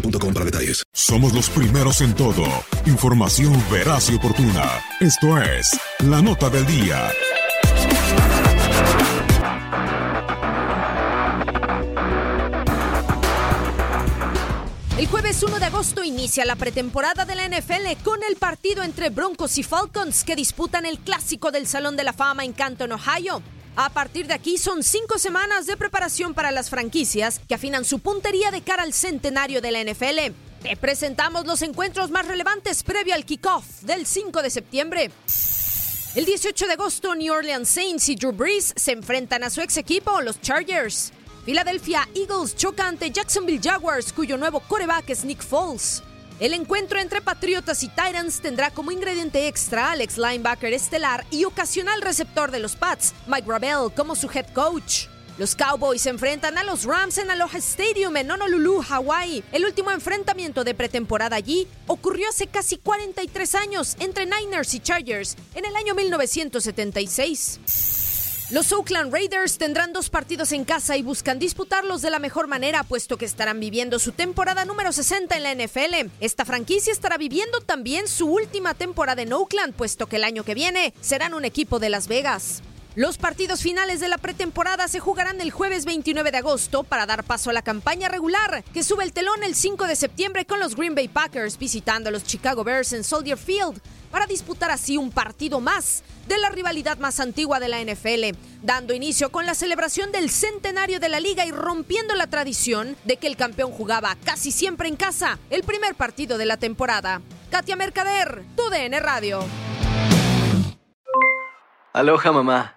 boostmobile.com para detalles. Somos los primeros en todo. Información veraz y oportuna. Esto es La Nota del Día. El jueves 1 de agosto inicia la pretemporada de la NFL con el partido entre Broncos y Falcons que disputan el clásico del Salón de la Fama en Canton, Ohio. A partir de aquí son cinco semanas de preparación para las franquicias que afinan su puntería de cara al centenario de la NFL. Te presentamos los encuentros más relevantes previo al kickoff del 5 de septiembre. El 18 de agosto, New Orleans Saints y Drew Brees se enfrentan a su ex equipo, los Chargers. Philadelphia Eagles choca ante Jacksonville Jaguars, cuyo nuevo coreback es Nick Foles. El encuentro entre Patriotas y Titans tendrá como ingrediente extra al ex linebacker estelar y ocasional receptor de los Pats, Mike Gravel, como su head coach. Los Cowboys se enfrentan a los Rams en Aloha Stadium en Honolulu, Hawaii. El último enfrentamiento de pretemporada allí ocurrió hace casi 43 años entre Niners y Chargers en el año 1976. Los Oakland Raiders tendrán dos partidos en casa y buscan disputarlos de la mejor manera, puesto que estarán viviendo su temporada número 60 en la NFL. Esta franquicia estará viviendo también su última temporada en Oakland, puesto que el año que viene serán un equipo de Las Vegas. Los partidos finales de la pretemporada se jugarán el jueves 29 de agosto para dar paso a la campaña regular, que sube el telón el 5 de septiembre con los Green Bay Packers visitando a los Chicago Bears en Soldier Field para disputar así un partido más de la rivalidad más antigua de la NFL, dando inicio con la celebración del centenario de la liga y rompiendo la tradición de que el campeón jugaba casi siempre en casa el primer partido de la temporada. Katia Mercader, tu DN Radio. Aloha mamá,